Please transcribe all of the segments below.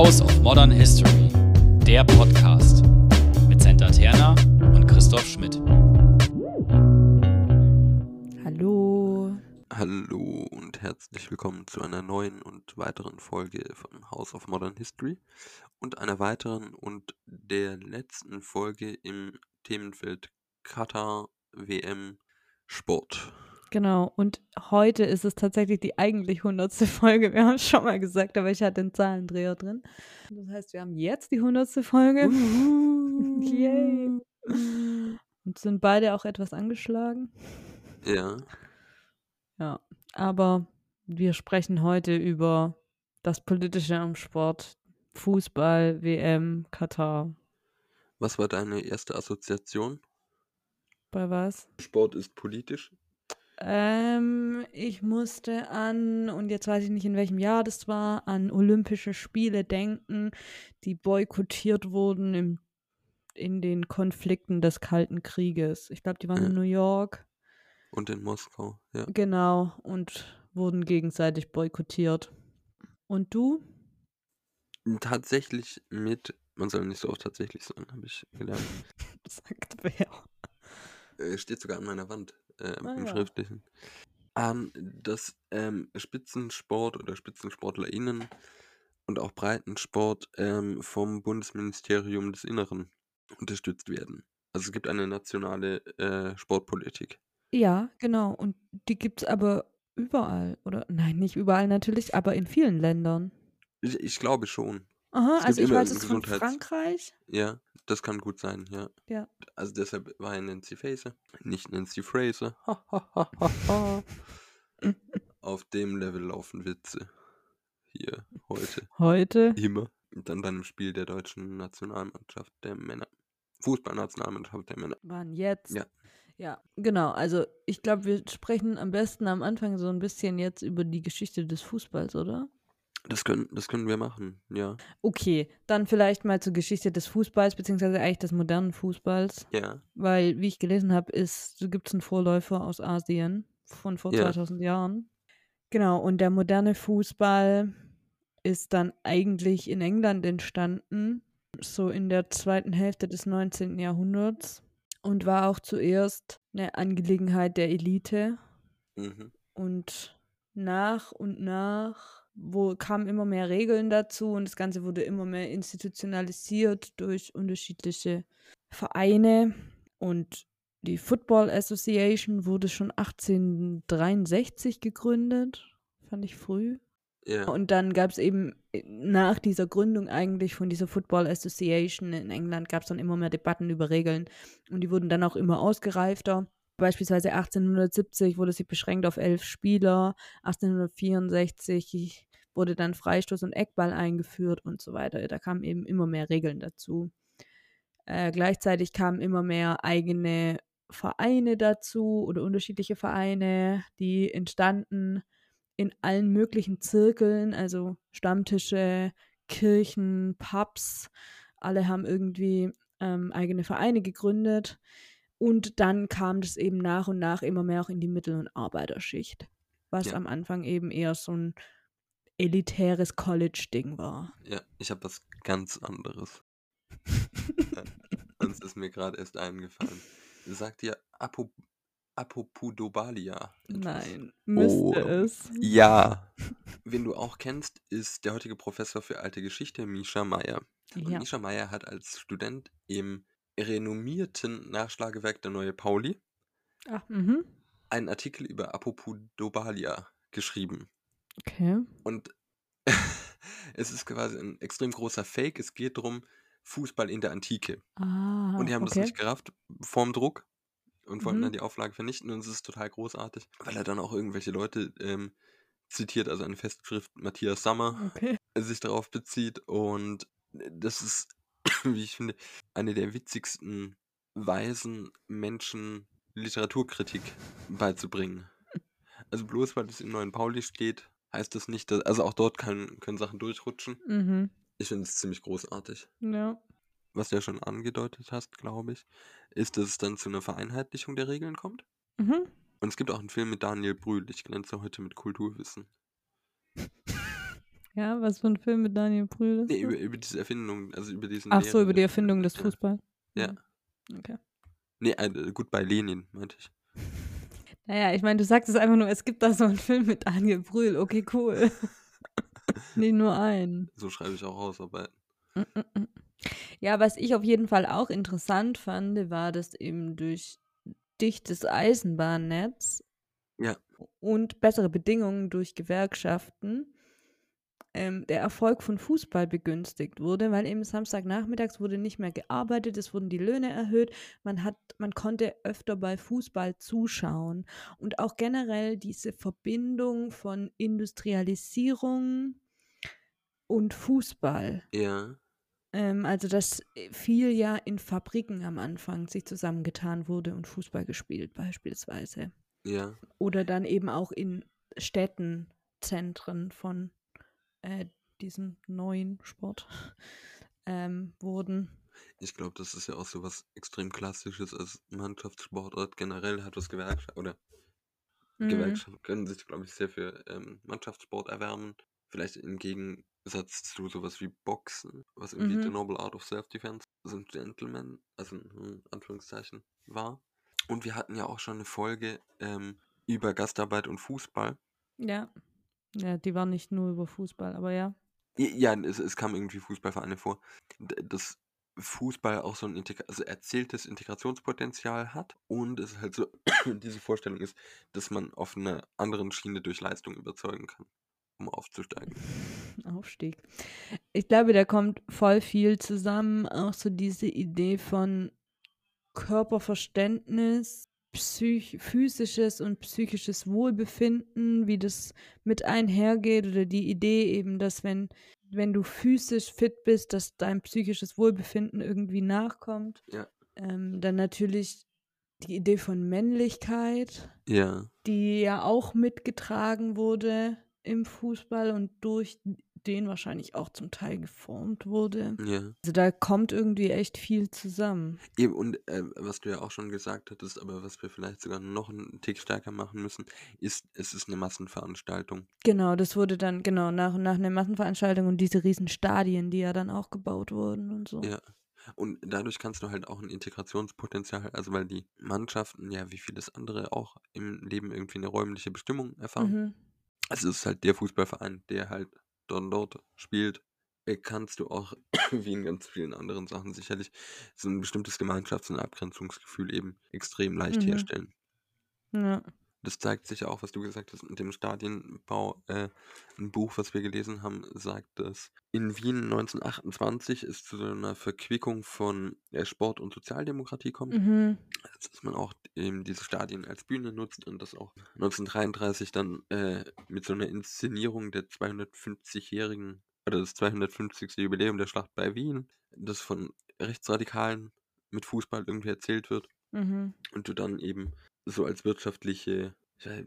House of Modern History, der Podcast mit Senta Terna und Christoph Schmidt. Hallo. Hallo und herzlich willkommen zu einer neuen und weiteren Folge von House of Modern History und einer weiteren und der letzten Folge im Themenfeld Katar WM Sport. Genau, und heute ist es tatsächlich die eigentlich hundertste Folge. Wir haben es schon mal gesagt, aber ich hatte einen Zahlendreher drin. Das heißt, wir haben jetzt die hundertste Folge. Yay. Und sind beide auch etwas angeschlagen. Ja. Ja, aber wir sprechen heute über das Politische am Sport, Fußball, WM, Katar. Was war deine erste Assoziation? Bei was? Sport ist politisch. Ähm, ich musste an, und jetzt weiß ich nicht, in welchem Jahr das war, an Olympische Spiele denken, die boykottiert wurden im, in den Konflikten des Kalten Krieges. Ich glaube, die waren Ja. in New York. Und in Moskau, ja. Genau, und wurden gegenseitig boykottiert. Und du? Tatsächlich mit, man soll nicht so oft tatsächlich sagen, habe ich gelernt. Sagt wer? Äh, steht sogar an meiner Wand, äh, Ah, im ja. Schriftlichen. An das ähm, Spitzensport oder SpitzensportlerInnen und auch Breitensport ähm, vom Bundesministerium des Inneren unterstützt werden. Also es gibt eine nationale äh, Sportpolitik. Ja, genau. Und die gibt es aber überall. Oder nein, nicht überall natürlich, aber in vielen Ländern. Ich, ich glaube schon. Aha, Es also ich weiß es von Frankreich. Ja, das kann gut sein, ja. Ja. Also deshalb war ja Nancy Faeser, nicht Nancy Fraser. Auf dem Level laufen Witze. Hier, heute. Heute. Immer. Und dann bei einem Spiel der deutschen Nationalmannschaft der Männer. Fußballnationalmannschaft der Männer. Wann jetzt? Ja. Ja, genau. Also ich glaube, wir sprechen am besten am Anfang so ein bisschen jetzt über die Geschichte des Fußballs, oder? Das können, das können wir machen, ja. Okay, dann vielleicht mal zur Geschichte des Fußballs, beziehungsweise eigentlich des modernen Fußballs. Ja. Weil, wie ich gelesen habe, gibt es einen Vorläufer aus Asien von vor Ja. 2000 Jahren. Genau, und der moderne Fußball ist dann eigentlich in England entstanden, so in der zweiten Hälfte des 19. Jahrhunderts und war auch zuerst eine Angelegenheit der Elite. Mhm. Und nach und nach wo kamen immer mehr Regeln dazu und das Ganze wurde immer mehr institutionalisiert durch unterschiedliche Vereine. Und die Football Association wurde schon 1863 gegründet. Fand ich früh. Ja. Und dann gab es eben äh, nach dieser Gründung eigentlich von dieser Football Association in England gab es dann immer mehr Debatten über Regeln und die wurden dann auch immer ausgereifter. Beispielsweise 1870 wurde sie beschränkt auf elf Spieler, 1864 wurde dann Freistoß und Eckball eingeführt und so weiter. Da kamen eben immer mehr Regeln dazu. Äh, gleichzeitig kamen immer mehr eigene Vereine dazu oder unterschiedliche Vereine, die entstanden in allen möglichen Zirkeln, also Stammtische, Kirchen, Pubs, alle haben irgendwie ähm, eigene Vereine gegründet. Und dann kam das eben nach und nach immer mehr auch in die Mittel- und Arbeiterschicht, was Ja. am Anfang eben eher so ein elitäres College-Ding war. Ja, ich habe was ganz anderes. Sonst ist mir gerade erst eingefallen. Sagt dir Apo, Apopudobalia etwas? Nein, müsste Oh. es. Ja. Wen du auch kennst, ist der heutige Professor für alte Geschichte, Misha Meyer. Und Ja. Misha Meyer hat als Student im renommierten Nachschlagewerk der Neue Pauli Ach, mhm. einen Artikel über Apopudobalia geschrieben. Okay. Und es ist quasi ein extrem großer Fake. Es geht darum, Fußball in der Antike. Ah, Und die haben das okay. nicht gerafft vorm Druck und wollten Mhm. dann die Auflage vernichten. Und es ist total großartig, weil er dann auch irgendwelche Leute ähm, zitiert, also eine Festschrift Matthias Sammer Okay. sich darauf bezieht. Und das ist, wie ich finde, eine der witzigsten Weisen, Menschen Literaturkritik beizubringen. Also bloß weil es im neuen Pauli steht, heißt das nicht, dass, also auch dort kann, können Sachen durchrutschen. Mhm. Ich finde es ziemlich großartig. Ja. Was du ja schon angedeutet hast, glaube ich, ist, dass es dann zu einer Vereinheitlichung der Regeln kommt. Mhm. Und es gibt auch einen Film mit Daniel Brühl. Ich glänze heute mit Kulturwissen. Ja, was für ein Film mit Daniel Brühl ist Nee, über, über diese Erfindung, also über diesen Ach so, über die Erfindung des ja. Fußballs. Ja. Mhm. Okay. Nee, äh, gut bei Lenin, meinte ich. Naja, ich meine, du sagst es einfach nur, es gibt da so einen Film mit Daniel Brühl. Okay, cool. Nicht nur einen. So schreibe ich auch Hausarbeiten. Mm, mm, mm. Ja, was ich auf jeden Fall auch interessant fand, war, dass eben durch dichtes Eisenbahnnetz Ja. und bessere Bedingungen durch Gewerkschaften ähm, der Erfolg von Fußball begünstigt wurde, weil eben Samstagnachmittags wurde nicht mehr gearbeitet, es wurden die Löhne erhöht, man hat, man konnte öfter bei Fußball zuschauen und auch generell diese Verbindung von Industrialisierung und Fußball. Ja, Ähm, also, dass viel ja in Fabriken am Anfang sich zusammengetan wurde und Fußball gespielt, beispielsweise. ja. Oder dann eben auch in Städten, Zentren von äh, diesem neuen Sport ähm, wurden. Ich glaube, das ist ja auch so was extrem Klassisches als Mannschaftssportart. Generell hat was Gewerkschaft oder Mhm. Gewerkschaften können sich, glaube ich, sehr für ähm, Mannschaftssport erwärmen. Vielleicht im Gegensatz zu sowas wie Boxen, was irgendwie Mhm. The Noble Art of Self-Defense, so ein Gentleman, also in hm, Anführungszeichen, war. Und wir hatten ja auch schon eine Folge ähm, über Gastarbeit und Fußball. Ja. Ja, die war nicht nur über Fußball, aber ja. Ja, es, es kam irgendwie Fußballvereine vor, d- dass Fußball auch so ein Integra also erzähltes Integrationspotenzial hat und es halt so diese Vorstellung ist, dass man auf einer anderen Schiene durch Leistung überzeugen kann, um aufzusteigen. Aufstieg. Ich glaube, da kommt voll viel zusammen. Auch so diese Idee von Körperverständnis, psych physisches und psychisches Wohlbefinden, wie das mit einhergeht. Oder die Idee eben, dass wenn, wenn du physisch fit bist, dass dein psychisches Wohlbefinden irgendwie nachkommt. Ja. Ähm, dann natürlich die Idee von Männlichkeit Ja, die ja auch mitgetragen wurde im Fußball und durch den wahrscheinlich auch zum Teil geformt wurde. ja. Also da kommt irgendwie echt viel zusammen. Eben, und äh, was du ja auch schon gesagt hattest, aber was wir vielleicht sogar noch einen Tick stärker machen müssen, ist, es ist eine Massenveranstaltung. Genau, das wurde dann genau nach und nach eine Massenveranstaltung und diese riesen Stadien, die ja dann auch gebaut wurden und so. Ja. Und dadurch kannst du halt auch ein Integrationspotenzial, also weil die Mannschaften, ja, wie vieles andere auch im Leben irgendwie eine räumliche Bestimmung erfahren. Mhm. Also es ist halt der Fußballverein, der halt und dort spielt, kannst du auch, wie in ganz vielen anderen Sachen sicherlich, so ein bestimmtes Gemeinschafts- und Abgrenzungsgefühl eben extrem leicht Mhm. herstellen. Ja. Das zeigt sich ja auch, was du gesagt hast, mit dem Stadienbau. Äh, ein Buch, was wir gelesen haben, sagt, dass in Wien 1928 es zu so einer Verquickung von äh, Sport und Sozialdemokratie kommt. Mhm. Dass man auch eben diese Stadien als Bühne nutzt und das auch 1933 dann äh, mit so einer Inszenierung der 250-jährigen oder das 250. Jubiläum der Schlacht bei Wien, das von Rechtsradikalen mit Fußball irgendwie erzählt wird Mhm. und du dann eben so als wirtschaftliche,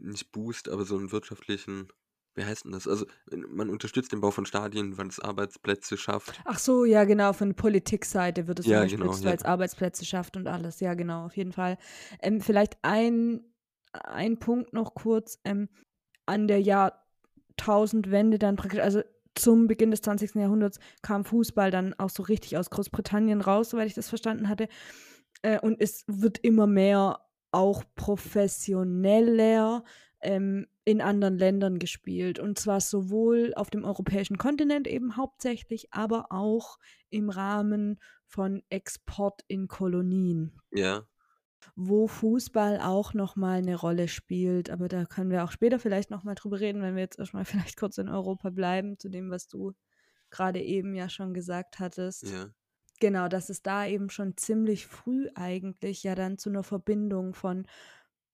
nicht Boost, aber so einen wirtschaftlichen, wie heißt denn das? Also man unterstützt den Bau von Stadien, weil es Arbeitsplätze schafft. Ach so, ja, genau, von der Politikseite wird es Ja, unterstützt, genau, weil ja. es Arbeitsplätze schafft und alles. Ja, genau, auf jeden Fall. Ähm, vielleicht ein, ein Punkt noch kurz. Ähm, an der Jahrtausendwende dann praktisch, also zum Beginn des 20. Jahrhunderts kam Fußball dann auch so richtig aus Großbritannien raus, soweit ich das verstanden hatte. Äh, und es wird immer mehr auch professioneller ähm, in anderen Ländern gespielt. Und zwar sowohl auf dem europäischen Kontinent eben hauptsächlich, aber auch im Rahmen von Export in Kolonien, Ja, wo Fußball auch nochmal eine Rolle spielt. Aber da können wir auch später vielleicht nochmal drüber reden, wenn wir jetzt erstmal vielleicht kurz in Europa bleiben, zu dem, was du gerade eben ja schon gesagt hattest. ja, Genau, dass es da eben schon ziemlich früh eigentlich ja dann zu einer Verbindung von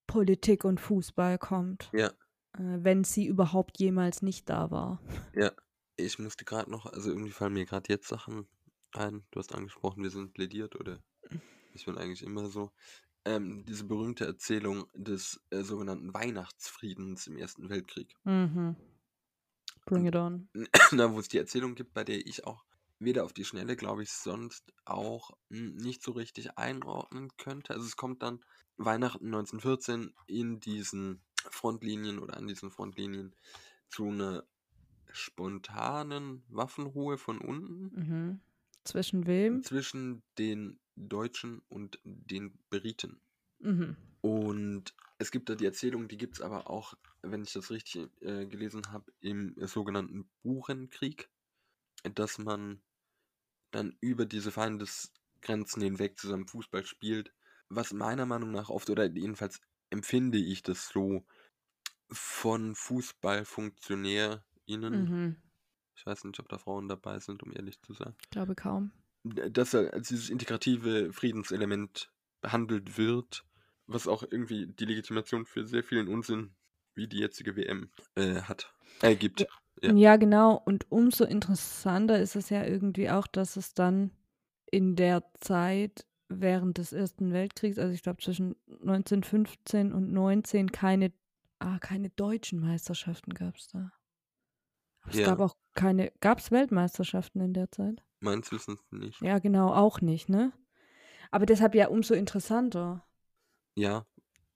Politik und Fußball kommt, ja, äh, wenn sie überhaupt jemals nicht da war. ja. Ich musste gerade noch, also irgendwie fallen mir gerade jetzt Sachen ein. Du hast angesprochen, wir sind plädiert oder ich bin eigentlich immer so. Ähm, diese berühmte Erzählung des äh, sogenannten Weihnachtsfriedens im Ersten Weltkrieg. Mhm. Bring it on. da wo es die Erzählung gibt, bei der ich auch weder auf die Schnelle, glaube ich, sonst auch hm, nicht so richtig einordnen könnte. Also es kommt dann Weihnachten 1914 in diesen Frontlinien oder an diesen Frontlinien zu einer spontanen Waffenruhe von unten Mhm. Zwischen wem? zwischen den Deutschen und den Briten. Mhm. Und es gibt da die Erzählung, die gibt es aber auch, wenn ich das richtig äh, gelesen habe, im sogenannten Burenkrieg, dass man dann über diese Feindesgrenzen hinweg zusammen Fußball spielt, was meiner Meinung nach oft, oder jedenfalls empfinde ich das so, von FußballfunktionärInnen, Mhm. ich weiß nicht, ob da Frauen dabei sind, um ehrlich zu sein, Ich glaube kaum. dass er als dieses integrative Friedenselement behandelt wird, was auch irgendwie die Legitimation für sehr vielen Unsinn, wie die jetzige WM, äh, hat, äh, gibt. Ja. Ja. genau. Und umso interessanter ist es ja irgendwie auch, dass es dann in der Zeit während des Ersten Weltkriegs, also ich glaube zwischen 1915 und 19, keine, ah, keine deutschen Meisterschaften gab es da. Es Ja. gab auch keine, gab es Weltmeisterschaften in der Zeit? Meines Wissens nicht. Ja, genau, auch nicht, ne? Aber deshalb ja umso interessanter. Ja,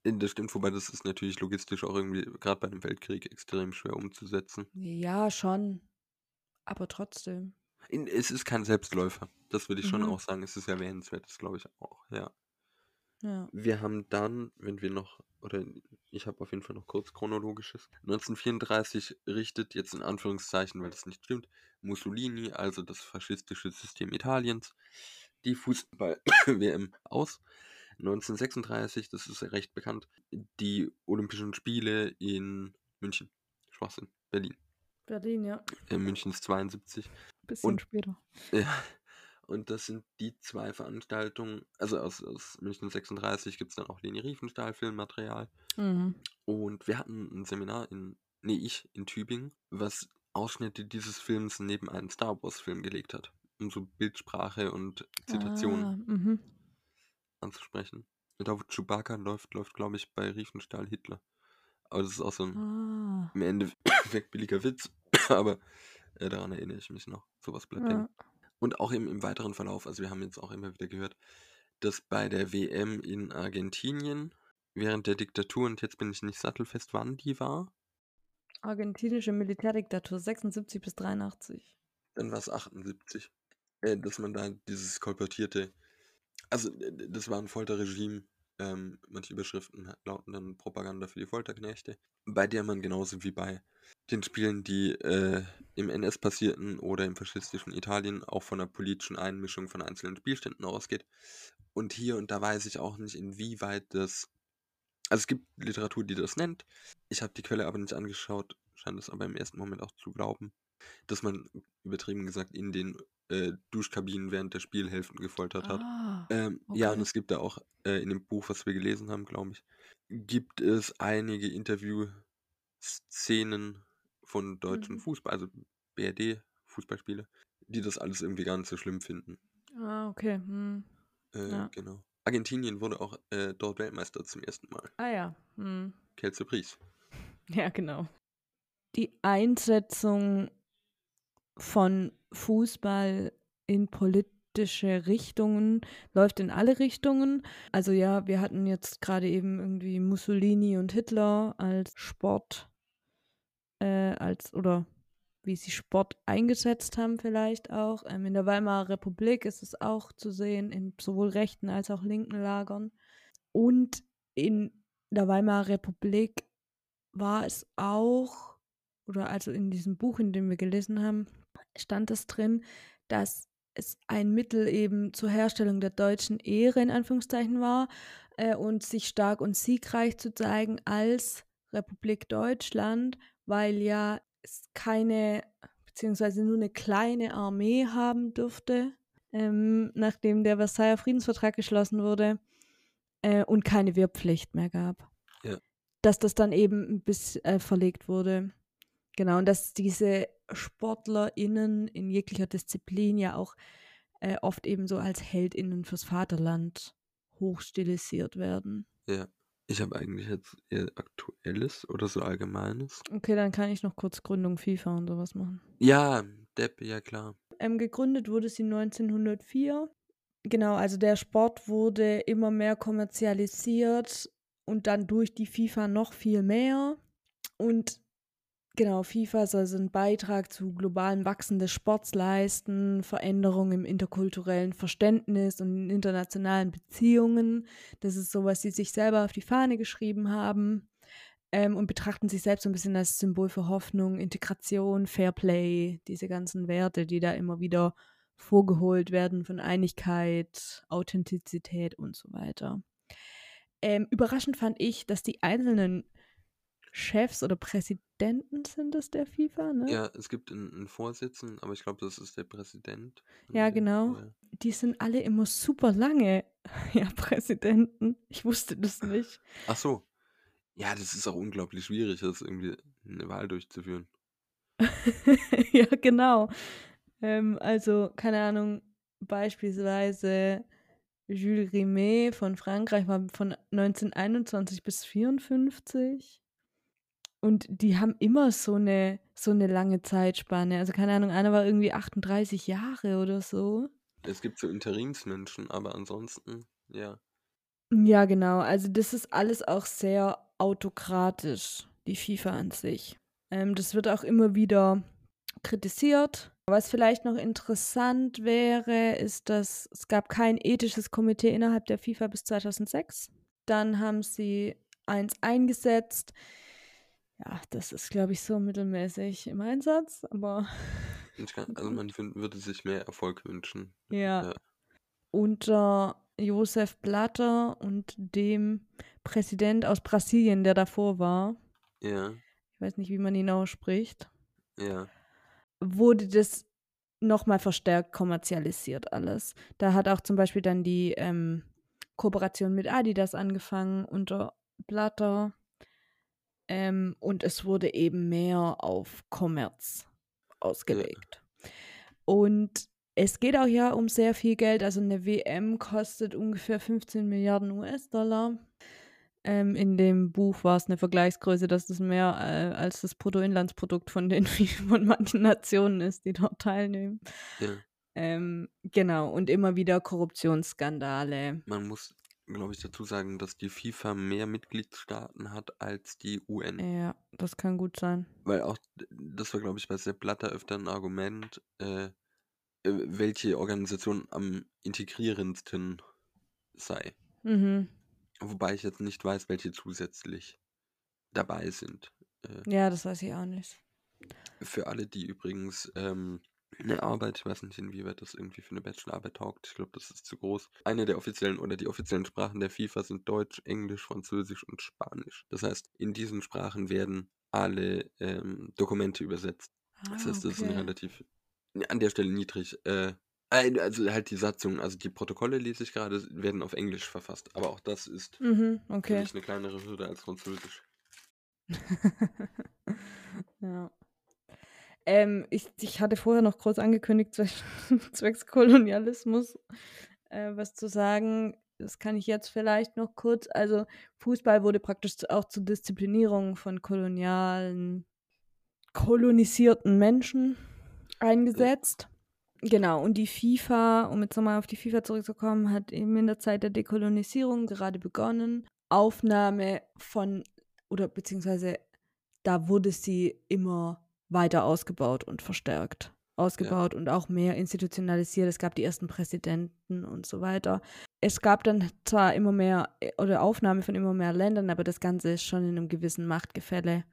das stimmt, wobei das ist natürlich logistisch auch irgendwie, gerade bei einem Weltkrieg, extrem schwer umzusetzen. Ja, schon. Aber trotzdem. In, es ist kein Selbstläufer. Das würde ich schon Mhm. auch sagen. Es ist erwähnenswert, das glaube ich auch, ja. Ja. Wir haben dann, wenn wir noch, oder ich habe auf jeden Fall noch kurz chronologisches. 1934 richtet jetzt in Anführungszeichen, weil das nicht stimmt, Mussolini, also das faschistische System Italiens, die Fußball-WM aus. 1936, das ist ja recht bekannt, die Olympischen Spiele in München. Schwachsinn, Berlin. Berlin, ja. Äh, München ist 72. Bisschen Und- später. Ja, und das sind die zwei Veranstaltungen, also aus, aus München 36 gibt es dann auch Leni Riefenstahl Filmmaterial. Mhm. Und wir hatten ein Seminar in, nee, ich in Tübingen, was Ausschnitte dieses Films neben einen Star Wars Film gelegt hat, um so Bildsprache und Zitationen Ah, mhm. Anzusprechen. Und da wo Chewbacca läuft, läuft glaube ich bei Riefenstahl Hitler. Aber das ist auch so ein Ah. im Endeffekt billiger Witz, aber äh, daran erinnere ich mich noch. Sowas bleibt. Ja. Und auch im, im weiteren Verlauf, also wir haben jetzt auch immer wieder gehört, dass bei der WM in Argentinien während der Diktatur, und jetzt bin ich nicht sattelfest, wann die war, Argentinische Militärdiktatur 76 bis 83. dann war es 78, äh, dass man da dieses kolportierte, also das war ein Folterregime, ähm, manche Überschriften lauten dann Propaganda für die Folterknechte, bei der man genauso wie bei den Spielen, die äh, im NS passierten oder im faschistischen Italien, auch von der politischen Einmischung von einzelnen Spielständen ausgeht. Und hier und da weiß ich auch nicht, inwieweit das. Also es gibt Literatur, die das nennt. Ich habe die Quelle aber nicht angeschaut, scheint es aber im ersten Moment auch zu glauben, dass man übertrieben gesagt in den äh, Duschkabinen während der Spielhälften gefoltert hat. Ah. Ähm, Ja, und okay. es gibt da auch äh, in dem Buch, was wir gelesen haben, glaube ich, gibt es einige Interview-Szenen von deutschen Mhm. Fußball, also BRD-Fußballspiele, die das alles irgendwie gar nicht so schlimm finden. Ah, okay. Hm. Äh, Ja. Genau. Argentinien wurde auch äh, dort Weltmeister zum ersten Mal. Ah ja. Hm. Kelce Pries. Ja, genau. Die Einsetzung von Fußball in politische Richtungen läuft in alle Richtungen. Also ja, wir hatten jetzt gerade eben irgendwie Mussolini und Hitler als Sport, äh, als oder wie sie Sport eingesetzt haben vielleicht auch. Ähm, in der Weimarer Republik ist es auch zu sehen, in sowohl rechten als auch linken Lagern. Und in der Weimarer Republik war es auch, oder also in diesem Buch, in dem wir gelesen haben, stand es drin, dass es ein Mittel eben zur Herstellung der deutschen Ehre in Anführungszeichen war äh, und sich stark und siegreich zu zeigen als Republik Deutschland, weil ja es keine, beziehungsweise nur eine kleine Armee haben dürfte, ähm, nachdem der Versailler Friedensvertrag geschlossen wurde äh, und keine Wehrpflicht mehr gab. Ja. Dass das dann eben bisschen äh, verlegt wurde. Genau, und dass diese SportlerInnen in jeglicher Disziplin ja auch äh, oft eben so als HeldInnen fürs Vaterland hochstilisiert werden. Ja. Ich habe eigentlich jetzt eher Aktuelles oder so Allgemeines. Okay, dann kann ich noch kurz Gründung FIFA und sowas machen. Ja, Depp, ja klar. Ähm, gegründet wurde sie 1904. Genau, also der Sport wurde immer mehr kommerzialisiert und dann durch die FIFA noch viel mehr. Und genau, FIFA soll so einen Beitrag zu globalem Wachsen des Sports leisten, Veränderungen im interkulturellen Verständnis und in internationalen Beziehungen. Das ist so, was sie sich selber auf die Fahne geschrieben haben ähm, und betrachten sich selbst so ein bisschen als Symbol für Hoffnung, Integration, Fairplay, diese ganzen Werte, die da immer wieder vorgeholt werden von Einigkeit, Authentizität und so weiter. Ähm, überraschend fand ich, dass die einzelnen Chefs oder Präsidenten sind es der FIFA, ne? Ja, es gibt einen, einen Vorsitzenden, aber ich glaube, das ist der Präsident. Ja, genau. Ja. Die sind alle immer super lange, ja, Präsidenten. Ich wusste das nicht. Ach so. Ja, das ist auch unglaublich schwierig, das irgendwie eine Wahl durchzuführen. ja, genau. Ähm, also, keine Ahnung, beispielsweise Jules Rimet von Frankreich war von 1921 bis 54. Und die haben immer so eine, so eine lange Zeitspanne. Also, keine Ahnung, einer war irgendwie 38 Jahre oder so. Es gibt so Interimsmenschen, aber ansonsten, ja. Ja, genau. Also, das ist alles auch sehr autokratisch, die FIFA an sich. Ähm, das wird auch immer wieder kritisiert. Was vielleicht noch interessant wäre, ist, dass es gab kein ethisches Komitee innerhalb der FIFA bis 2006. Dann haben sie eins eingesetzt. Ja, das ist, glaube ich, so mittelmäßig im Einsatz, aber. Kann, also man find, würde sich mehr Erfolg wünschen. Ja. Ja. Unter Josef Blatter und dem Präsident aus Brasilien, der davor war. Ja, Ich weiß nicht, wie man ihn ausspricht. ja. wurde das nochmal verstärkt kommerzialisiert alles. Da hat auch zum Beispiel dann die ähm, Kooperation mit Adidas angefangen unter Blatter. Ähm, und es wurde eben mehr auf Kommerz ausgelegt. Und es geht auch ja um sehr viel Geld. Also eine WM kostet ungefähr 15 Milliarden US-Dollar. Ähm, in dem Buch war es eine Vergleichsgröße, dass das mehr äh, als das Bruttoinlandsprodukt von den von manchen Nationen ist, die dort teilnehmen. ja. Ähm, genau, und immer wieder Korruptionsskandale. Man muss, glaube ich, dazu sagen, dass die FIFA mehr Mitgliedstaaten hat als die UN. Ja, das kann gut sein. Weil auch, das war, glaube ich, bei Sepp Blatter öfter ein Argument, äh, äh, welche Organisation am integrierendsten sei. Mhm. Wobei ich jetzt nicht weiß, welche zusätzlich dabei sind. Äh, Ja, das weiß ich auch nicht. für alle, die übrigens ähm, eine Arbeit, ich weiß nicht, inwieweit das irgendwie für eine Bachelorarbeit taugt, ich glaube, das ist zu groß. Eine der offiziellen oder die offiziellen Sprachen der FIFA sind Deutsch, Englisch, Französisch und Spanisch. Das heißt, in diesen Sprachen werden alle ähm, Dokumente übersetzt. Das Ah, heißt, das ist ein relativ an der Stelle niedrig. Äh, also halt die Satzung, also die Protokolle lese ich gerade, werden auf Englisch verfasst. Aber auch das ist Mhm, für okay. mich eine kleinere Hürde als Französisch. Ähm, ich, ich hatte vorher noch groß angekündigt, zwecks, Kolonialismus äh, was zu sagen. Das kann ich jetzt vielleicht noch kurz. Also, Fußball wurde praktisch auch zur Disziplinierung von kolonialen, kolonisierten Menschen eingesetzt. Genau, und die FIFA, um jetzt nochmal auf die FIFA zurückzukommen, hat eben in der Zeit der Dekolonisierung gerade begonnen. Aufnahme von, oder beziehungsweise da wurde sie immer weiter ausgebaut und verstärkt. Ausgebaut und auch mehr institutionalisiert. Es gab die ersten Präsidenten und so weiter. Es gab dann zwar immer mehr äh, oder Aufnahme von immer mehr Ländern, aber das Ganze ist schon in einem gewissen Machtgefälle.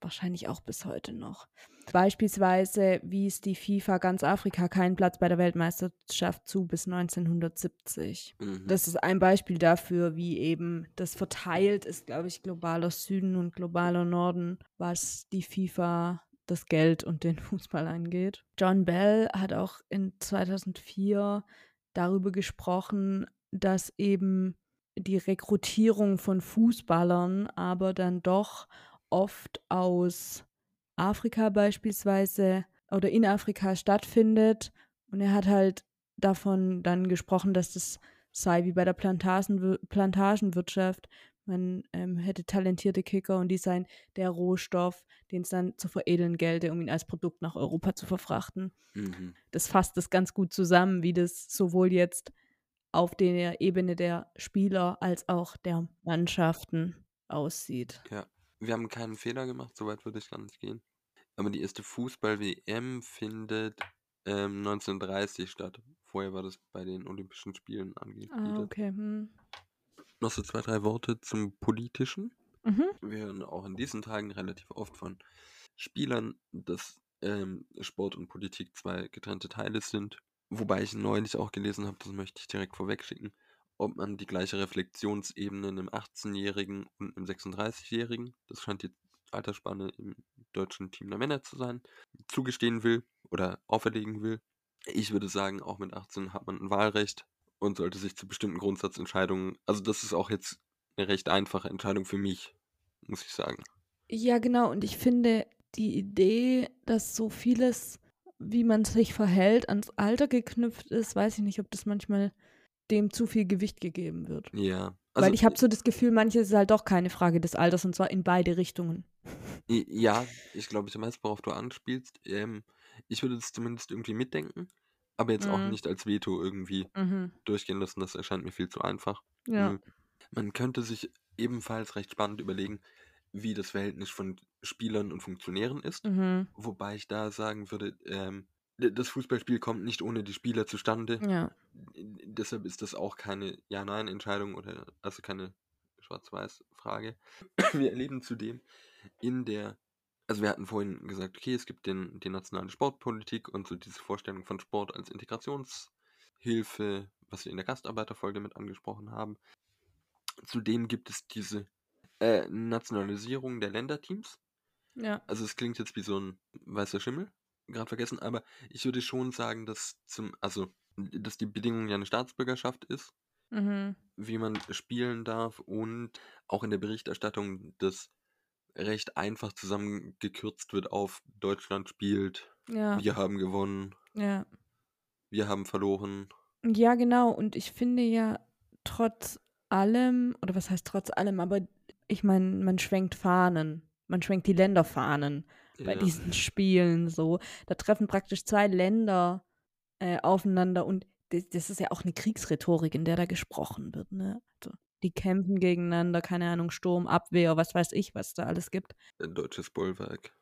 Wahrscheinlich auch bis heute noch. Beispielsweise wies die FIFA ganz Afrika keinen Platz bei der Weltmeisterschaft zu bis 1970. Mhm. Das ist ein Beispiel dafür, wie eben das verteilt ist, glaube ich, globaler Süden und globaler Norden, was die FIFA, das Geld und den Fußball angeht. John Bell hat auch in 2004 darüber gesprochen, dass eben die Rekrutierung von Fußballern aber dann doch oft aus Afrika beispielsweise oder in Afrika stattfindet. Und er hat halt davon dann gesprochen, dass das sei wie bei der Plantagen, Plantagenwirtschaft. Man ähm, hätte talentierte Kicker und die seien der Rohstoff, den es dann zu veredeln gelte, um ihn als Produkt nach Europa zu verfrachten. Mhm. Das fasst das ganz gut zusammen, wie das sowohl jetzt auf der Ebene der Spieler als auch der Mannschaften aussieht. Ja. Wir haben keinen Fehler gemacht, soweit würde ich gar nicht gehen. Aber die erste Fußball-WM findet ähm, 1930 statt. Vorher war das bei den Olympischen Spielen Ah, angegliedert. okay. Hm. Noch so zwei, drei Worte zum Politischen. Mhm. Wir hören auch in diesen Tagen relativ oft von Spielern, dass ähm, Sport und Politik zwei getrennte Teile sind. Wobei ich neulich auch gelesen habe, das möchte ich direkt vorweg schicken, ob man die gleiche Reflexionsebene einem 18-Jährigen und einem 36-Jährigen, das scheint die Altersspanne im deutschen Team der Männer zu sein, zugestehen will oder auferlegen will. Ich würde sagen, auch mit 18 hat man ein Wahlrecht und sollte sich zu bestimmten Grundsatzentscheidungen, also das ist auch jetzt eine recht einfache Entscheidung für mich, muss ich sagen. Ja, genau. Und ich finde die Idee, dass so vieles, wie man sich verhält, ans Alter geknüpft ist, weiß ich nicht, ob das manchmal dem zu viel Gewicht gegeben wird. Ja. Weil ich habe so das Gefühl, manches ist halt doch keine Frage des Alters und zwar in beide Richtungen. Ja, ich glaube, ich weiß, worauf du anspielst. Ähm, ich würde das zumindest irgendwie mitdenken, aber jetzt auch Mhm. nicht als Veto irgendwie Mhm. durchgehen lassen. Das erscheint mir viel zu einfach. Ja. Mhm. Man könnte sich ebenfalls recht spannend überlegen, wie das Verhältnis von Spielern und Funktionären ist. Mhm. Wobei ich da sagen würde, ähm, das Fußballspiel kommt nicht ohne die Spieler zustande. Ja. Deshalb ist das auch keine Ja-Nein-Entscheidung oder also keine Schwarz-Weiß-Frage. Wir erleben zudem in der, also wir hatten vorhin gesagt, okay, es gibt den, die nationale Sportpolitik und so diese Vorstellung von Sport als Integrationshilfe, was wir in der Gastarbeiterfolge mit angesprochen haben. Zudem gibt es diese äh, Nationalisierung der Länderteams. Ja. Also es klingt jetzt wie so ein weißer Schimmel, gerade vergessen, aber ich würde schon sagen, dass zum, also dass die Bedingung ja eine Staatsbürgerschaft ist, Mhm. wie man spielen darf und auch in der Berichterstattung das recht einfach zusammengekürzt wird auf Deutschland spielt, Ja. wir haben gewonnen, Ja. wir haben verloren. Ja, genau. Und ich finde ja trotz allem, oder was heißt trotz allem, aber ich meine, man schwenkt Fahnen. Man schwenkt die Länderfahnen bei Ja. diesen Spielen so. Da treffen praktisch zwei Länder äh, aufeinander und das, das ist ja auch eine Kriegsrhetorik, in der da gesprochen wird. Ne? Also, die kämpfen gegeneinander, keine Ahnung, Sturm, Abwehr, was weiß ich, was da alles gibt. Ein deutsches Bollwerk.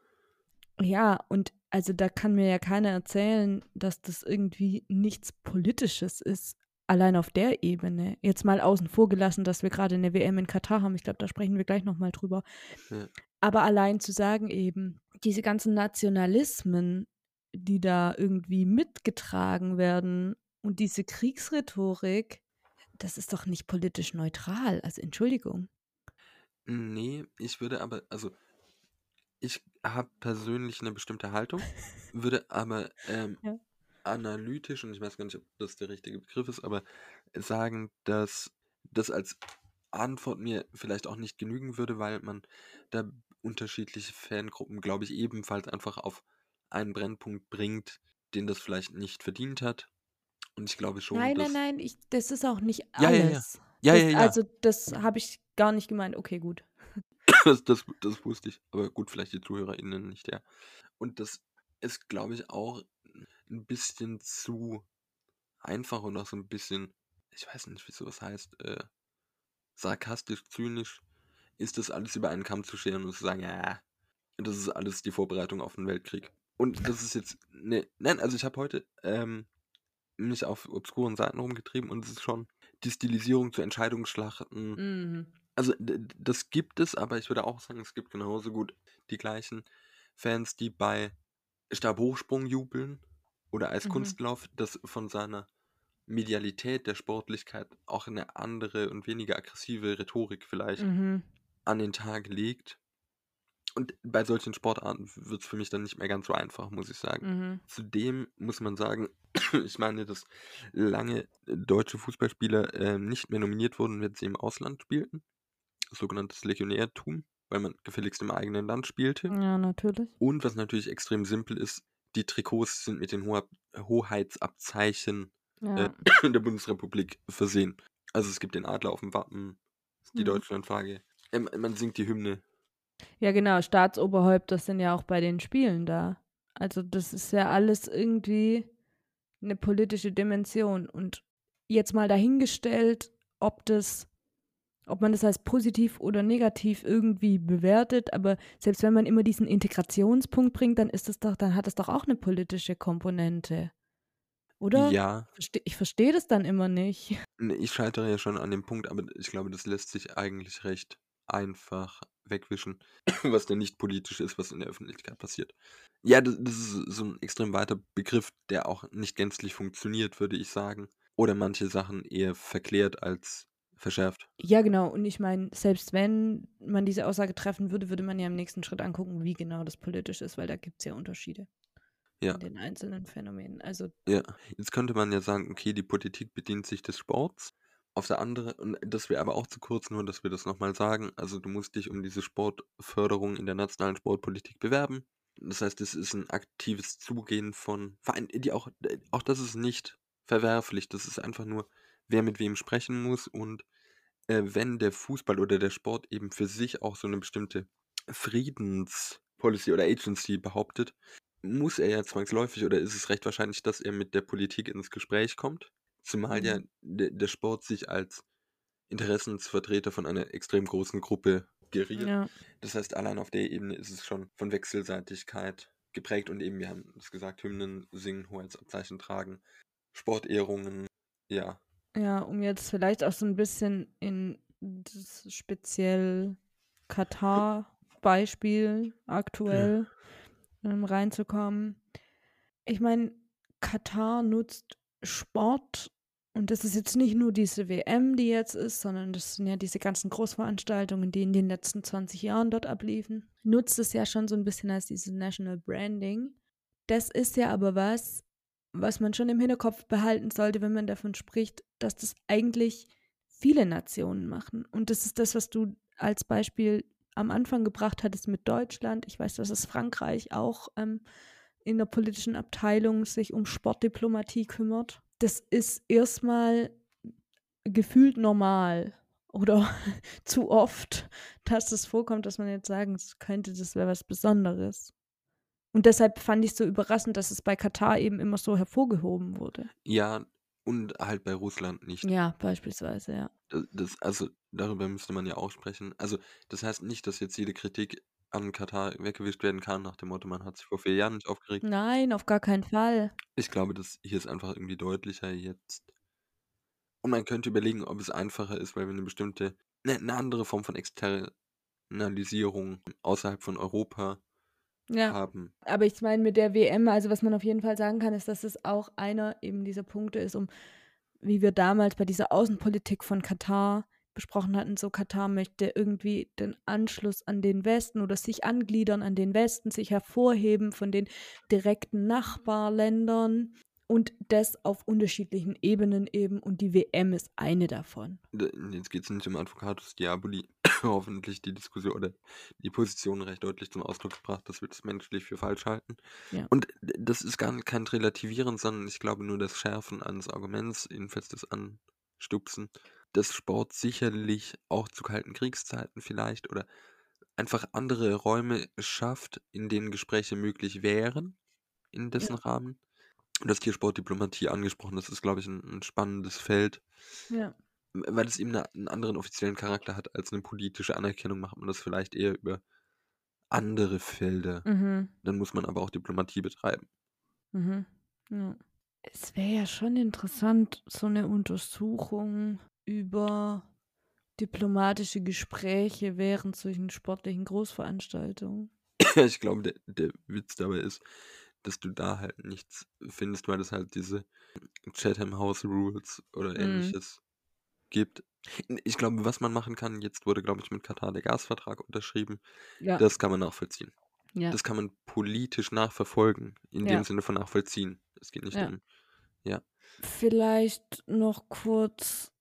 Ja, und also da kann mir ja keiner erzählen, dass das irgendwie nichts Politisches ist, allein auf der Ebene. Jetzt mal außen vor gelassen, dass wir gerade eine WM in Katar haben. Ich glaube, da sprechen wir gleich nochmal drüber. Ja. Aber allein zu sagen eben, diese ganzen Nationalismen, die da irgendwie mitgetragen werden und diese Kriegsrhetorik, das ist doch nicht politisch neutral. Also Entschuldigung. Nee, ich würde aber, also ich habe persönlich eine bestimmte Haltung, würde aber ähm, Ja. analytisch, und ich weiß gar nicht, ob das der richtige Begriff ist, aber sagen, dass das als Antwort mir vielleicht auch nicht genügen würde, weil man da unterschiedliche Fangruppen, glaube ich, ebenfalls einfach auf einen Brennpunkt bringt, den das vielleicht nicht verdient hat. Und ich glaube schon, Nein, dass... nein, nein, ich, das ist auch nicht Ja, ja, ja. alles. Ja, das, ja, ja. Also das habe ich gar nicht gemeint. Okay, gut. Das, das, das wusste ich. Aber gut, vielleicht die ZuhörerInnen nicht, ja. Und das ist, glaube ich, auch ein bisschen zu einfach und auch so ein bisschen, ich weiß nicht, wie sowas heißt, äh, sarkastisch, zynisch, ist das alles über einen Kamm zu scheren und zu sagen, ja, das ist alles die Vorbereitung auf den Weltkrieg. Und das ist jetzt, ne, nein, also ich habe heute ähm, mich auf obskuren Seiten rumgetrieben und es ist schon die Stilisierung zu Entscheidungsschlachten, Mhm. also das gibt es, aber ich würde auch sagen, es gibt genauso gut die gleichen Fans, die bei Stabhochsprung jubeln oder Eiskunstlauf, das von seiner Medialität, der Sportlichkeit auch eine andere und weniger aggressive Rhetorik vielleicht Mhm. an den Tag legt. Und bei solchen Sportarten wird es für mich dann nicht mehr ganz so einfach, muss ich sagen. Mhm. Zudem muss man sagen, ich meine, dass lange deutsche Fußballspieler äh, nicht mehr nominiert wurden, wenn sie im Ausland spielten. Sogenanntes Legionärtum, weil man gefälligst im eigenen Land spielte. Ja, natürlich. Und was natürlich extrem simpel ist, die Trikots sind mit den Hohe Hoheitsabzeichen Ja. äh, der Bundesrepublik versehen. Also es gibt den Adler auf dem Wappen, die Mhm. Deutschlandflagge. Ähm, man singt die Hymne. Ja, genau. Staatsoberhäupter sind ja auch bei den Spielen da. Also das ist ja alles irgendwie eine politische Dimension. Und jetzt mal dahingestellt, ob das, ob man das als positiv oder negativ irgendwie bewertet, aber selbst wenn man immer diesen Integrationspunkt bringt, dann ist es doch, dann hat es doch auch eine politische Komponente. Oder? Ja, ich verstehe das dann immer nicht. ich scheitere ja schon an dem Punkt, aber ich glaube, das lässt sich eigentlich recht einfach wegwischen, was denn nicht politisch ist, was in der Öffentlichkeit passiert. Ja, das, das ist so ein extrem weiter Begriff, der auch nicht gänzlich funktioniert, würde ich sagen. Oder manche Sachen eher verklärt als verschärft. Ja, genau. Und ich meine, selbst wenn man diese Aussage treffen würde, würde man ja im nächsten Schritt angucken, wie genau das politisch ist, weil da gibt es ja Unterschiede Ja. in den einzelnen Phänomenen. Also, Ja, jetzt könnte man ja sagen, okay, die Politik bedient sich des Sports. Auf der anderen, und das wäre aber auch zu kurz, nur dass wir das nochmal sagen. Also du musst dich um diese Sportförderung in der nationalen Sportpolitik bewerben. Das heißt, es ist ein aktives Zugehen von Vereinen, die auch, auch das ist nicht verwerflich. Das ist einfach nur, wer mit wem sprechen muss und äh, wenn der Fußball oder der Sport eben für sich auch so eine bestimmte Friedenspolicy oder Agency behauptet, muss er ja zwangsläufig oder ist es recht wahrscheinlich, dass er mit der Politik ins Gespräch kommt. Zumal ja Mhm. der, der Sport sich als Interessensvertreter von einer extrem großen Gruppe geriert. ja. Das heißt, allein auf der Ebene ist es schon von Wechselseitigkeit geprägt und eben, wir haben es gesagt, Hymnen singen, Hoheitsabzeichen tragen, Sportehrungen, ja. Ja, um jetzt vielleicht auch so ein bisschen in das speziell Katar-Beispiel aktuell ähm, reinzukommen. Ich meine, Katar nutzt Sport und das ist jetzt nicht nur diese WM, die jetzt ist, sondern das sind ja diese ganzen Großveranstaltungen, die in den letzten 20 Jahren dort abliefen. Nutzt es ja schon so ein bisschen als dieses National Branding. Das ist ja aber was, was man schon im Hinterkopf behalten sollte, wenn man davon spricht, dass das eigentlich viele Nationen machen. Und das ist das, was du als Beispiel am Anfang gebracht hattest mit Deutschland. Ich weiß, dass es Frankreich auch ähm, in der politischen Abteilung sich um Sportdiplomatie kümmert. Das ist erstmal gefühlt normal oder zu oft, dass es vorkommt, dass man jetzt sagen könnte, das wäre was Besonderes. Und deshalb fand ich es so überraschend, dass es bei Katar eben immer so hervorgehoben wurde. Ja, und halt bei Russland nicht. Ja, beispielsweise, ja. Das, das, also darüber müsste man ja auch sprechen. Also das heißt nicht, dass jetzt jede Kritik an Katar weggewischt werden kann, nach dem Motto, man hat sich vor vier Jahren nicht aufgeregt. Nein, auf gar keinen Fall. Ich glaube, das hier ist einfach irgendwie deutlicher jetzt. Und man könnte überlegen, ob es einfacher ist, weil wir eine bestimmte, ne, eine andere Form von Externalisierung außerhalb von Europa Ja. haben. Aber ich meine, mit der WM, also was man auf jeden Fall sagen kann, ist, dass es auch einer eben dieser Punkte ist, um, wie wir damals bei dieser Außenpolitik von Katar besprochen hatten, so Katar möchte irgendwie den Anschluss an den Westen oder sich angliedern an den Westen, sich hervorheben von den direkten Nachbarländern und das auf unterschiedlichen Ebenen eben und die WM ist eine davon. Jetzt geht es nicht um Advocatus Diaboli. Hoffentlich die Diskussion oder die Position recht deutlich zum Ausdruck gebracht, dass wir das menschlich für falsch halten. Ja. Und das ist gar kein Relativieren, sondern ich glaube nur das Schärfen eines Arguments, jedenfalls das Anstupsen, dass Sport sicherlich auch zu kalten Kriegszeiten vielleicht oder einfach andere Räume schafft, in denen Gespräche möglich wären, in dessen Rahmen. Und das hier Sportdiplomatie angesprochen, das ist, glaube ich, ein, ein spannendes Feld. Ja. Weil es eben eine, einen anderen offiziellen Charakter hat als eine politische Anerkennung, macht man das vielleicht eher über andere Felder. Mhm. Dann muss man aber auch Diplomatie betreiben. Mhm. Ja. Es wäre ja schon interessant, so eine Untersuchung über diplomatische Gespräche während solchen sportlichen Großveranstaltungen. ich glaube, der, der Witz dabei ist, dass du da halt nichts findest, weil es halt diese Chatham House Rules oder Mhm. ähnliches gibt. Ich glaube, was man machen kann, jetzt wurde, glaube ich, mit Katar der Gasvertrag unterschrieben, Ja. das kann man nachvollziehen. ja. Das kann man politisch nachverfolgen, in Ja. dem Sinne von nachvollziehen. Es geht nicht Ja. um, ja. Vielleicht noch kurz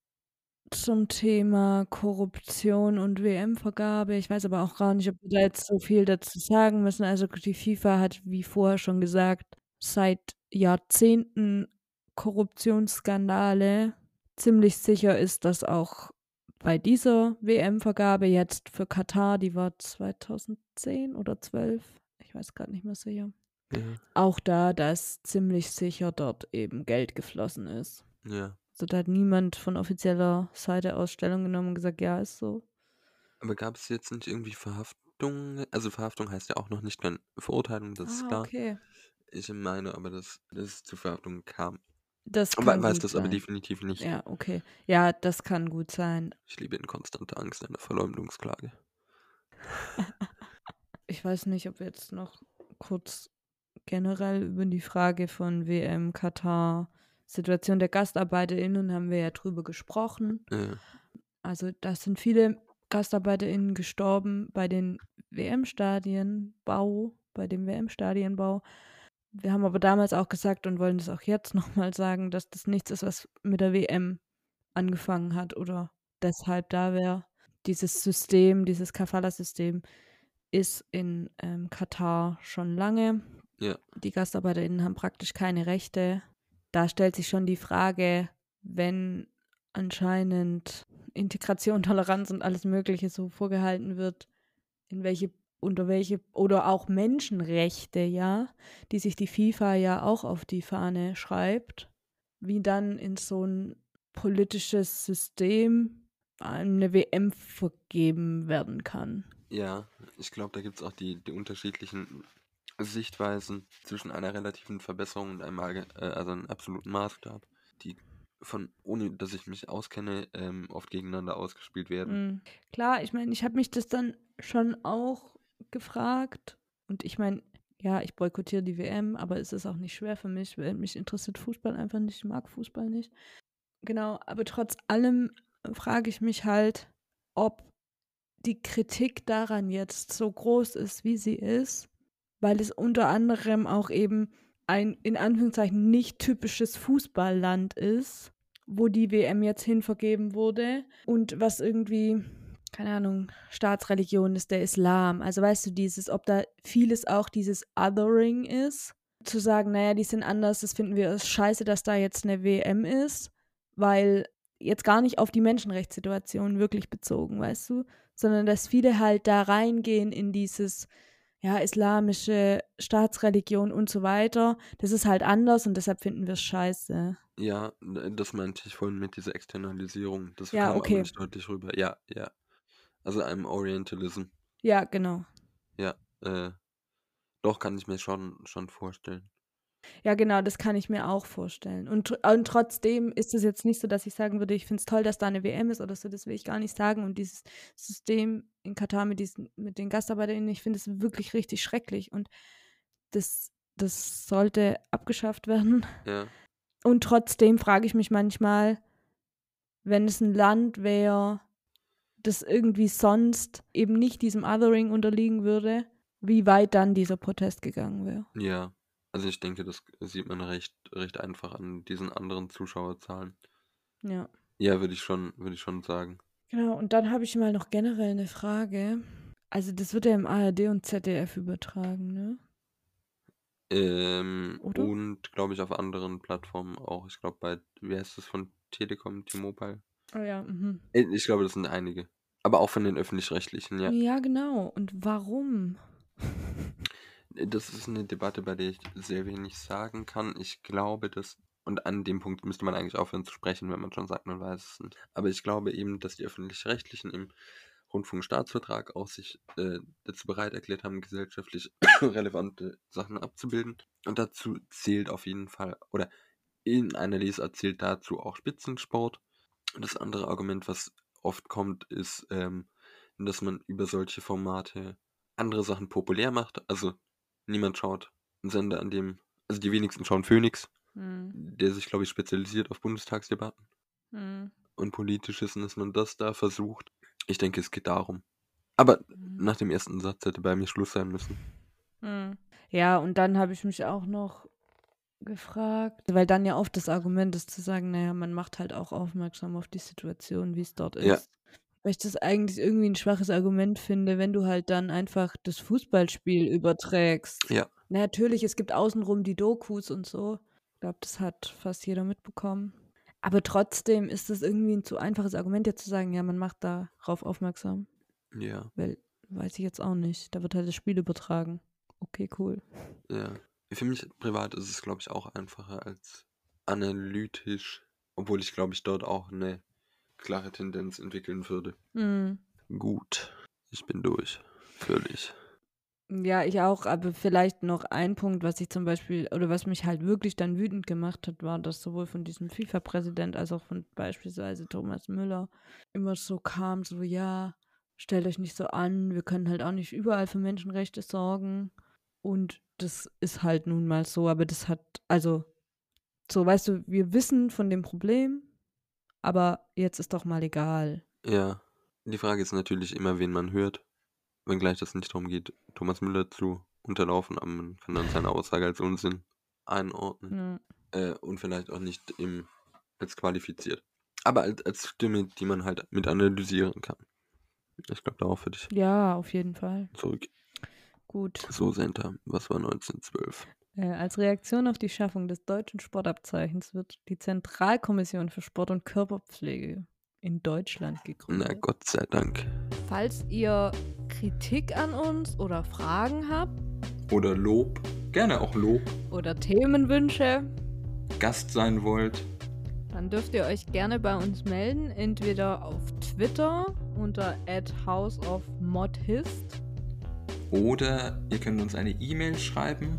zum Thema Korruption und WM-Vergabe. Ich weiß aber auch gar nicht, ob wir da jetzt so viel dazu sagen müssen. Also die FIFA hat, wie vorher schon gesagt, seit Jahrzehnten Korruptionsskandale. Ziemlich sicher ist das auch bei dieser WM-Vergabe jetzt für Katar, die war 2010 oder 12, ich weiß gerade nicht mehr sicher. Ja. Auch da, dass ziemlich sicher dort eben Geld geflossen ist. ja. So, da hat niemand von offizieller Seite aus Stellung genommen und gesagt, ja, ist so. Aber gab es jetzt nicht irgendwie Verhaftung? Also Verhaftung heißt ja auch noch nicht keine Verurteilung, das ist Ah, klar. okay. Ich meine aber, dass, dass es zu Verhaftung kam. Das Aber kann weiß gut das aber sein. definitiv nicht. Ja, okay. Ja, das kann gut sein. Ich lebe in konstanter Angst einer Verleumdungsklage. Ich weiß nicht, ob wir jetzt noch kurz generell über die Frage von WM Katar Situation der GastarbeiterInnen haben wir ja drüber gesprochen. Äh, Also da sind viele GastarbeiterInnen gestorben bei den WM-Stadienbau, bei dem WM-Stadienbau. Wir haben aber damals auch gesagt und wollen das auch jetzt nochmal sagen, dass das nichts ist, was mit der WM angefangen hat oder deshalb da wäre. Dieses System, dieses Kafala-System ist in ähm, Katar schon lange. Ja. Die GastarbeiterInnen haben praktisch keine Rechte. Da stellt sich schon die Frage, wenn anscheinend Integration, Toleranz und alles Mögliche so vorgehalten wird, in welche, unter welche, oder auch Menschenrechte, ja, die sich die FIFA ja auch auf die Fahne schreibt, wie dann in so ein politisches System eine WM vergeben werden kann. Ja, ich glaube, da gibt es auch die, die unterschiedlichen Sichtweisen zwischen einer relativen Verbesserung und einem, äh, also einem absoluten Maßstab, die von, ohne dass ich mich auskenne, ähm, oft gegeneinander ausgespielt werden. Mhm. Klar, ich meine, ich habe mich das dann schon auch gefragt. Und ich meine, ja, ich boykottiere die WM, aber es ist auch nicht schwer für mich, weil mich interessiert Fußball einfach nicht, ich mag Fußball nicht. Genau, aber trotz allem frage ich mich halt, ob die Kritik daran jetzt so groß ist, wie sie ist, weil es unter anderem auch eben ein in Anführungszeichen nicht typisches Fußballland ist, wo die WM jetzt hinvergeben wurde und was irgendwie, keine Ahnung, Staatsreligion ist der Islam. Also weißt du, dieses, ob da vieles auch dieses Othering ist, zu sagen, naja, die sind anders, das finden wir scheiße, dass da jetzt eine WM ist, weil jetzt gar nicht auf die Menschenrechtssituation wirklich bezogen, weißt du, sondern dass viele halt da reingehen in dieses ja, islamische Staatsreligion und so weiter. Das ist halt anders und deshalb finden wir es scheiße. Ja, das meinte ich vorhin mit dieser Externalisierung. Das Ja, kam okay. aber nicht deutlich rüber. Ja, ja. Also einem Orientalism. Ja, genau. Ja, äh, doch kann ich mir schon, schon vorstellen. Ja, genau, das kann ich mir auch vorstellen. Und, tr- und trotzdem ist es jetzt nicht so, dass ich sagen würde, ich finde es toll, dass da eine WM ist oder so, das will ich gar nicht sagen. Und dieses System in Katar mit, diesen, mit den GastarbeiterInnen, ich finde es wirklich richtig schrecklich. Und das, das sollte abgeschafft werden. Ja, Und trotzdem frage ich mich manchmal, wenn es ein Land wäre, das irgendwie sonst eben nicht diesem Othering unterliegen würde, wie weit dann dieser Protest gegangen wäre. ja. Also ich denke, das sieht man recht, recht einfach an diesen anderen Zuschauerzahlen. Ja. Ja, würde ich schon, würde ich schon sagen. Genau, und dann habe ich mal noch generell eine Frage. Also das wird ja im ARD und ZDF übertragen, ne? Ähm, Oder? und glaube ich auf anderen Plattformen auch. Ich glaube bei, wie heißt das von Telekom, T-Mobile? Oh ja, mhm. Äh, Ich glaube, das sind einige. Aber auch von den öffentlich-rechtlichen, ja. Ja, genau. Und warum? Das ist eine Debatte, bei der ich sehr wenig sagen kann. Ich glaube, dass, und an dem Punkt müsste man eigentlich aufhören zu sprechen, wenn man schon sagt, man weiß es nicht. Aber ich glaube eben, dass die öffentlich-rechtlichen im Rundfunkstaatsvertrag auch sich äh, dazu bereit erklärt haben, gesellschaftlich relevante Sachen abzubilden. Und dazu zählt auf jeden Fall, oder in einer Lesart zählt dazu auch Spitzensport. Und das andere Argument, was oft kommt, ist, ähm, dass man über solche Formate andere Sachen populär macht. Also niemand schaut einen Sender, an dem, also die wenigsten schauen Phoenix, Hm. der sich, glaube ich, spezialisiert auf Bundestagsdebatten Hm. und politisches, und dass man das da versucht. Ich denke, es geht darum. Aber Hm. nach dem ersten Satz hätte bei mir Schluss sein müssen. Hm. Ja, und dann habe ich mich auch noch gefragt, weil dann ja oft das Argument ist zu sagen, naja, man macht halt auch aufmerksam auf die Situation, wie es dort ist. Ja. Weil ich das eigentlich irgendwie ein schwaches Argument finde, wenn du halt dann einfach das Fußballspiel überträgst. Ja. Na, natürlich, es gibt außenrum die Dokus und so. Ich glaube, das hat fast jeder mitbekommen. Aber trotzdem ist das irgendwie ein zu einfaches Argument, jetzt zu sagen, ja, man macht darauf aufmerksam. Ja, Weil, weiß ich jetzt auch nicht. Da wird halt das Spiel übertragen. Okay, cool. ja. Für mich privat ist es, glaube ich, auch einfacher als analytisch Obwohl ich glaube ich dort auch eine klare Tendenz entwickeln würde. Hm. Gut, ich bin durch. Völlig. Ja, ich auch, aber vielleicht noch ein Punkt, was ich zum Beispiel, oder was mich halt wirklich dann wütend gemacht hat, war, dass sowohl von diesem FIFA-Präsident als auch von beispielsweise Thomas Müller immer so kam, so, ja, stellt euch nicht so an, wir können halt auch nicht überall für Menschenrechte sorgen. Und das ist halt nun mal so, aber das hat, also, so, weißt du, wir wissen von dem Problem, aber jetzt ist doch mal egal. Ja, die Frage ist natürlich immer, wen man hört. Wenngleich das nicht darum geht, Thomas Müller zu unterlaufen, aber man kann dann seine Aussage als Unsinn einordnen. Ja. Äh, und vielleicht auch nicht im, als qualifiziert. Aber als, als Stimme, die man halt mit analysieren kann. Ich glaube, darauf würde ich Ja, auf jeden Fall. zurück. Gut. So, Senta, was war 1912? Äh, als Reaktion auf die Schaffung des deutschen Sportabzeichens wird die Zentralkommission für Sport und Körperpflege in Deutschland gegründet. Na Gott sei Dank. Falls ihr Kritik an uns oder Fragen habt Oder Lob, gerne auch Lob, oder Themenwünsche, Gast sein wollt. dann dürft ihr euch gerne bei uns melden, entweder auf Twitter unter @houseofmodhist Oder ihr könnt uns eine E-Mail schreiben.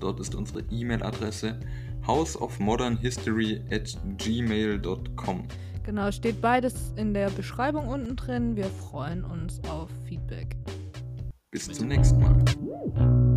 Dort ist unsere E-Mail-Adresse houseofmodernhistory at gmail.com. Genau, steht beides in der Beschreibung unten drin. Wir freuen uns auf Feedback. Bis zum nächsten Mal.